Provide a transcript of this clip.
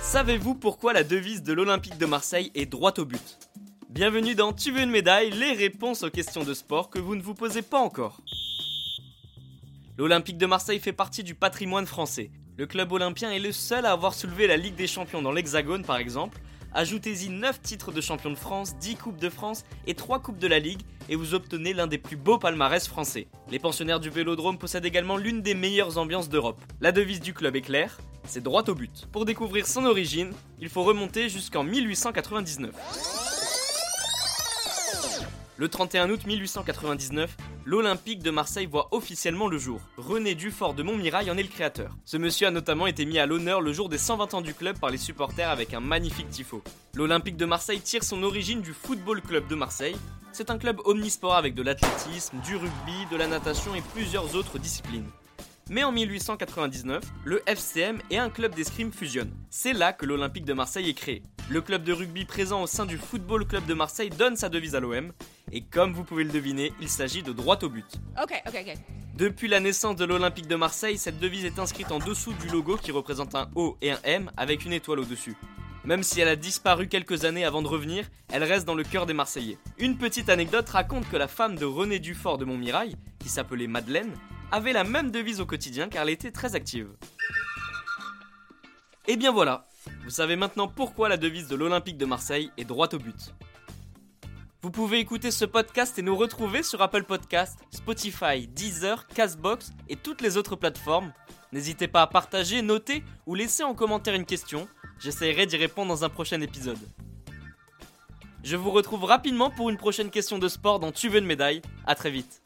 Savez-vous pourquoi la devise de l'Olympique de Marseille est droite au but? Bienvenue dans Tu veux une médaille, les réponses aux questions de sport que vous ne vous posez pas encore. L'Olympique de Marseille fait partie du patrimoine français. Le club olympien est le seul à avoir soulevé la Ligue des Champions dans l'Hexagone par exemple. Ajoutez-y 9 titres de champion de France, 10 coupes de France et 3 coupes de la Ligue et vous obtenez l'un des plus beaux palmarès français. Les pensionnaires du Vélodrome possèdent également l'une des meilleures ambiances d'Europe. La devise du club est claire, c'est droit au but. Pour découvrir son origine, il faut remonter jusqu'en 1899. Le 31 août 1899, l'Olympique de Marseille voit officiellement le jour. René Dufort de Montmirail en est le créateur. Ce monsieur a notamment été mis à l'honneur le jour des 120 ans du club par les supporters avec un magnifique tifo. L'Olympique de Marseille tire son origine du Football Club de Marseille. C'est un club omnisport avec de l'athlétisme, du rugby, de la natation et plusieurs autres disciplines. Mais en 1899, le FCM et un club d'escrime fusionnent. C'est là que l'Olympique de Marseille est créé. Le club de rugby présent au sein du Football Club de Marseille donne sa devise à l'OM, et comme vous pouvez le deviner, il s'agit de droite au but. Ok, ok, ok. Depuis la naissance de l'Olympique de Marseille, cette devise est inscrite en dessous du logo qui représente un O et un M avec une étoile au-dessus. Même si elle a disparu quelques années avant de revenir, elle reste dans le cœur des Marseillais. Une petite anecdote raconte que la femme de René Dufort de Montmirail, qui s'appelait Madeleine, avait la même devise au quotidien car elle était très active. Et bien voilà, vous savez maintenant pourquoi la devise de l'Olympique de Marseille est droite au but. Vous pouvez écouter ce podcast et nous retrouver sur Apple Podcast, Spotify, Deezer, Castbox et toutes les autres plateformes. N'hésitez pas à partager, noter ou laisser en commentaire une question. J'essaierai d'y répondre dans un prochain épisode. Je vous retrouve rapidement pour une prochaine question de sport dans Tu veux une médaille. À très vite.